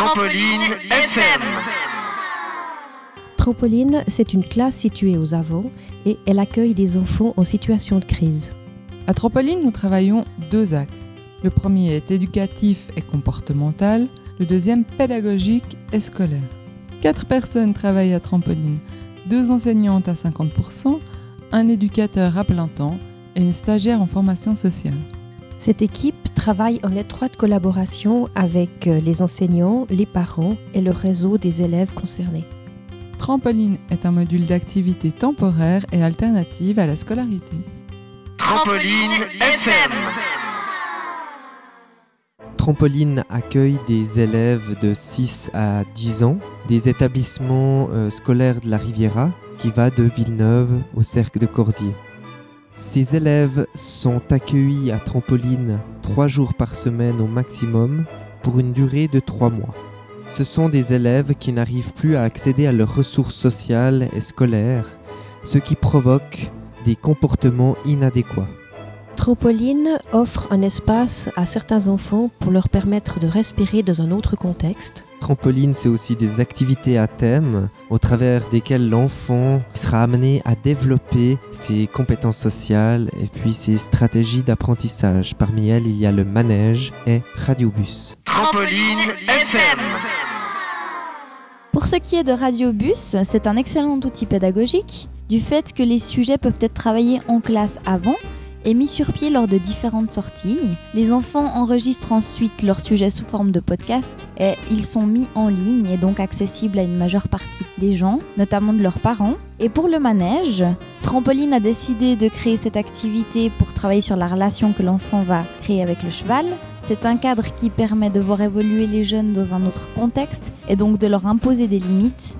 Trampoline FM. Trampoline, c'est une classe située aux Avants et elle accueille des enfants en situation de crise. À Trampoline, nous travaillons deux axes. Le premier est éducatif et comportemental, le deuxième pédagogique et scolaire. Quatre personnes travaillent à Trampoline, deux enseignantes à 50%, un éducateur à plein temps et une stagiaire en formation sociale. Cette équipe travaille en étroite collaboration avec euh, les enseignants, les parents et le réseau des élèves concernés. Trampoline est un module d'activité temporaire et alternative à la scolarité. Trampoline FM. Trampoline accueille des élèves de 6 à 10 ans des établissements euh, scolaires de la Riviera qui va de Villeneuve au cercle de Corsier. Ces élèves sont accueillis à Trampoline trois jours par semaine au maximum pour une durée de trois mois. Ce sont des élèves qui n'arrivent plus à accéder à leurs ressources sociales et scolaires, ce qui provoque des comportements inadéquats. Trampoline offre un espace à certains enfants pour leur permettre de respirer dans un autre contexte. Trampoline, c'est aussi des activités à thème au travers desquelles l'enfant sera amené à développer ses compétences sociales et puis ses stratégies d'apprentissage. Parmi elles, il y a le manège et Radiobus. Trampoline FM. Pour ce qui est de Radiobus, c'est un excellent outil pédagogique du fait que les sujets peuvent être travaillés en classe avant et mis sur pied lors de différentes sorties. Les enfants enregistrent ensuite leurs sujets sous forme de podcast et ils sont mis en ligne et donc accessibles à une majeure partie des gens, notamment de leurs parents. Et pour le manège, Trampoline a décidé de créer cette activité pour travailler sur la relation que l'enfant va créer avec le cheval. C'est un cadre qui permet de voir évoluer les jeunes dans un autre contexte et donc de leur imposer des limites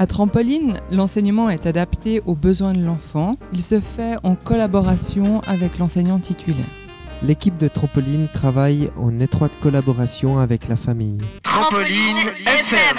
À Trampoline, l'enseignement est adapté aux besoins de l'enfant. Il se fait en collaboration avec l'enseignant titulaire. L'équipe de Trampoline travaille en étroite collaboration avec la famille. Trampoline FM.